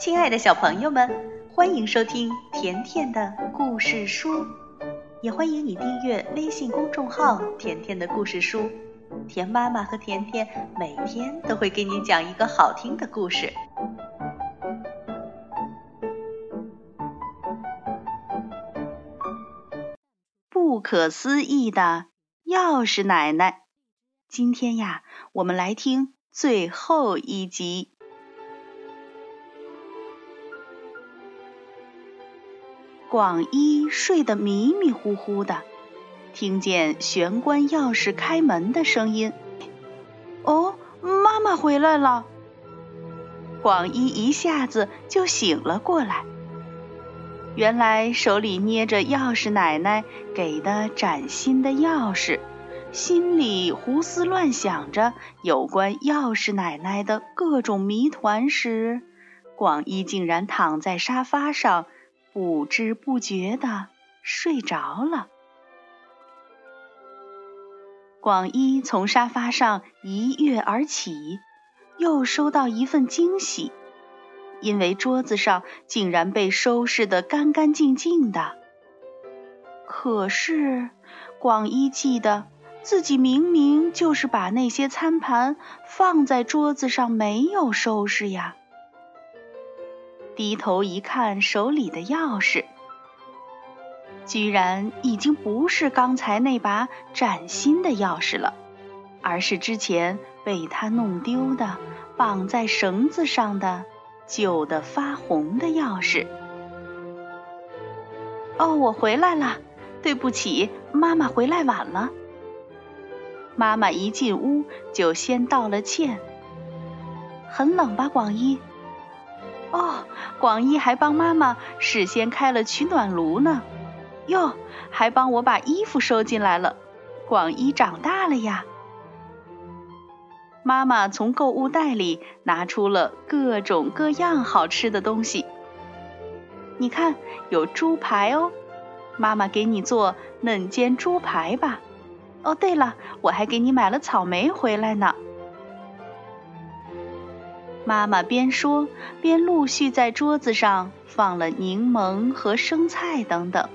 亲爱的小朋友们，欢迎收听甜甜的故事书，也欢迎你订阅微信公众号“甜甜的故事书”。甜妈妈和甜甜每天都会给你讲一个好听的故事。不可思议的钥匙奶奶，今天呀，我们来听最后一集。广一睡得迷迷糊糊的，听见玄关钥匙开门的声音。哦，妈妈回来了！广一一下子就醒了过来。原来手里捏着钥匙奶奶给的崭新的钥匙，心里胡思乱想着有关钥匙奶奶的各种谜团时，广一竟然躺在沙发上。不知不觉的睡着了。广一从沙发上一跃而起，又收到一份惊喜，因为桌子上竟然被收拾得干干净净的。可是，广一记得自己明明就是把那些餐盘放在桌子上没有收拾呀。低头一看，手里的钥匙居然已经不是刚才那把崭新的钥匙了，而是之前被他弄丢的、绑在绳子上的旧的发红的钥匙。哦，我回来了，对不起，妈妈回来晚了。妈妈一进屋就先道了歉。很冷吧，广一？哦，广一还帮妈妈事先开了取暖炉呢，哟，还帮我把衣服收进来了。广一长大了呀！妈妈从购物袋里拿出了各种各样好吃的东西，你看，有猪排哦，妈妈给你做嫩煎猪排吧。哦，对了，我还给你买了草莓回来呢。妈妈边说边陆续在桌子上放了柠檬和生菜等等，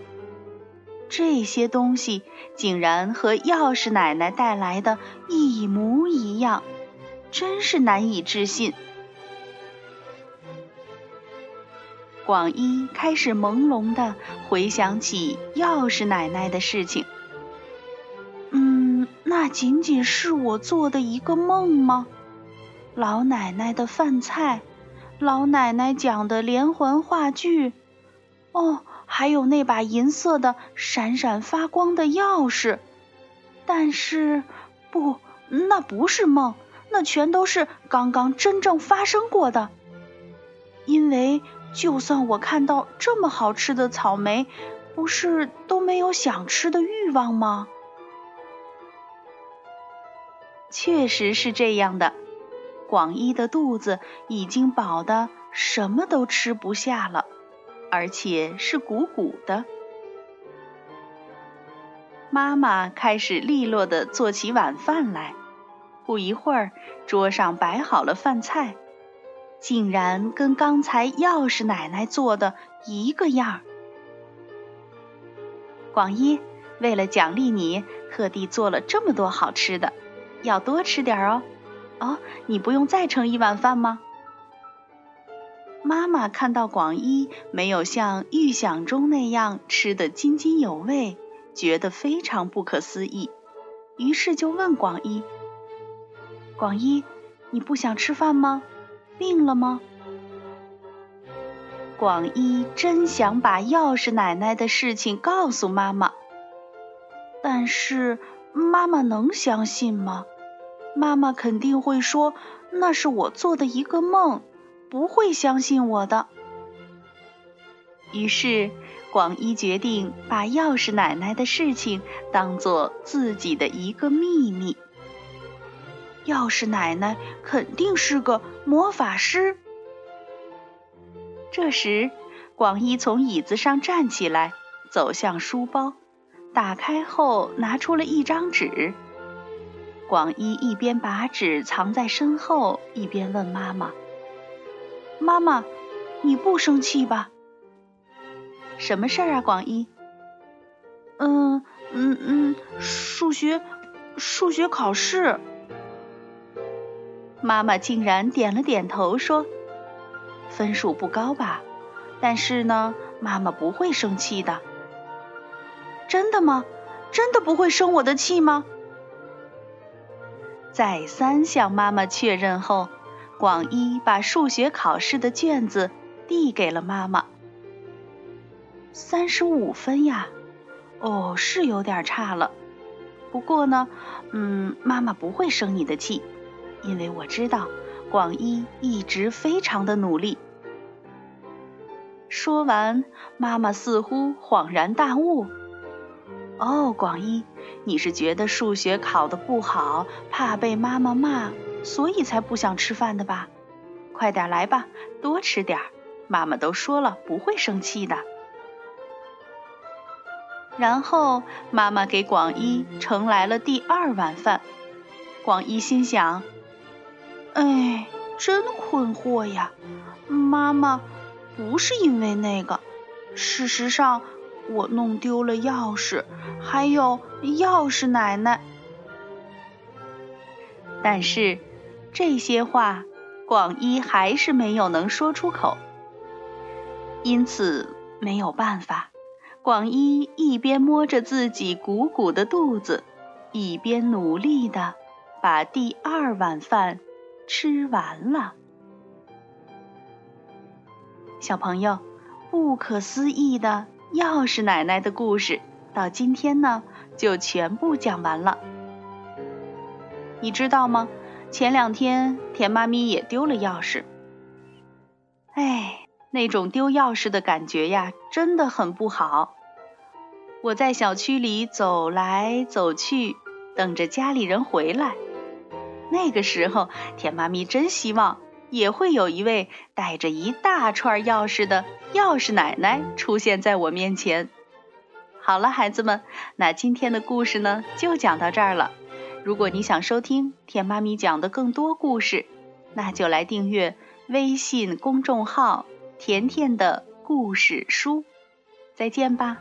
这些东西竟然和钥匙奶奶带来的一模一样，真是难以置信。广一开始朦胧的回想起钥匙奶奶的事情，嗯，那仅仅是我做的一个梦吗？老奶奶的饭菜，老奶奶讲的连环话剧，哦，还有那把银色的、闪闪发光的钥匙。但是，不，那不是梦，那全都是刚刚真正发生过的。因为，就算我看到这么好吃的草莓，不是都没有想吃的欲望吗？确实是这样的。广一的肚子已经饱得什么都吃不下了，而且是鼓鼓的。妈妈开始利落地做起晚饭来，不一会儿，桌上摆好了饭菜，竟然跟刚才钥匙奶奶做的一个样。广一，为了奖励你，特地做了这么多好吃的，要多吃点哦。哦，你不用再盛一碗饭吗？妈妈看到广一没有像预想中那样吃得津津有味，觉得非常不可思议，于是就问广一：“广一，你不想吃饭吗？病了吗？”广一真想把钥匙奶奶的事情告诉妈妈，但是妈妈能相信吗？妈妈肯定会说那是我做的一个梦，不会相信我的。于是，广一决定把钥匙奶奶的事情当做自己的一个秘密。钥匙奶奶肯定是个魔法师。这时，广一从椅子上站起来，走向书包，打开后拿出了一张纸。广一一边把纸藏在身后，一边问妈妈：“妈妈，你不生气吧？什么事儿啊，广一？嗯嗯嗯，数学数学考试。妈妈竟然点了点头，说：“分数不高吧？但是呢，妈妈不会生气的。”真的吗？真的不会生我的气吗？再三向妈妈确认后，广一把数学考试的卷子递给了妈妈。三十五分呀，哦，是有点差了。不过呢，嗯，妈妈不会生你的气，因为我知道广一一直非常的努力。说完，妈妈似乎恍然大悟。哦，广一，你是觉得数学考得不好，怕被妈妈骂，所以才不想吃饭的吧？快点来吧，多吃点儿，妈妈都说了不会生气的。然后妈妈给广一盛来了第二碗饭，广一心想：哎，真困惑呀！妈妈不是因为那个，事实上。我弄丢了钥匙，还有钥匙奶奶。但是这些话，广一还是没有能说出口。因此没有办法，广一一边摸着自己鼓鼓的肚子，一边努力的把第二碗饭吃完了。小朋友，不可思议的。钥匙奶奶的故事到今天呢，就全部讲完了。你知道吗？前两天田妈咪也丢了钥匙。哎，那种丢钥匙的感觉呀，真的很不好。我在小区里走来走去，等着家里人回来。那个时候，田妈咪真希望。也会有一位带着一大串钥匙的钥匙奶奶出现在我面前。好了，孩子们，那今天的故事呢就讲到这儿了。如果你想收听甜妈咪讲的更多故事，那就来订阅微信公众号“甜甜的故事书”。再见吧。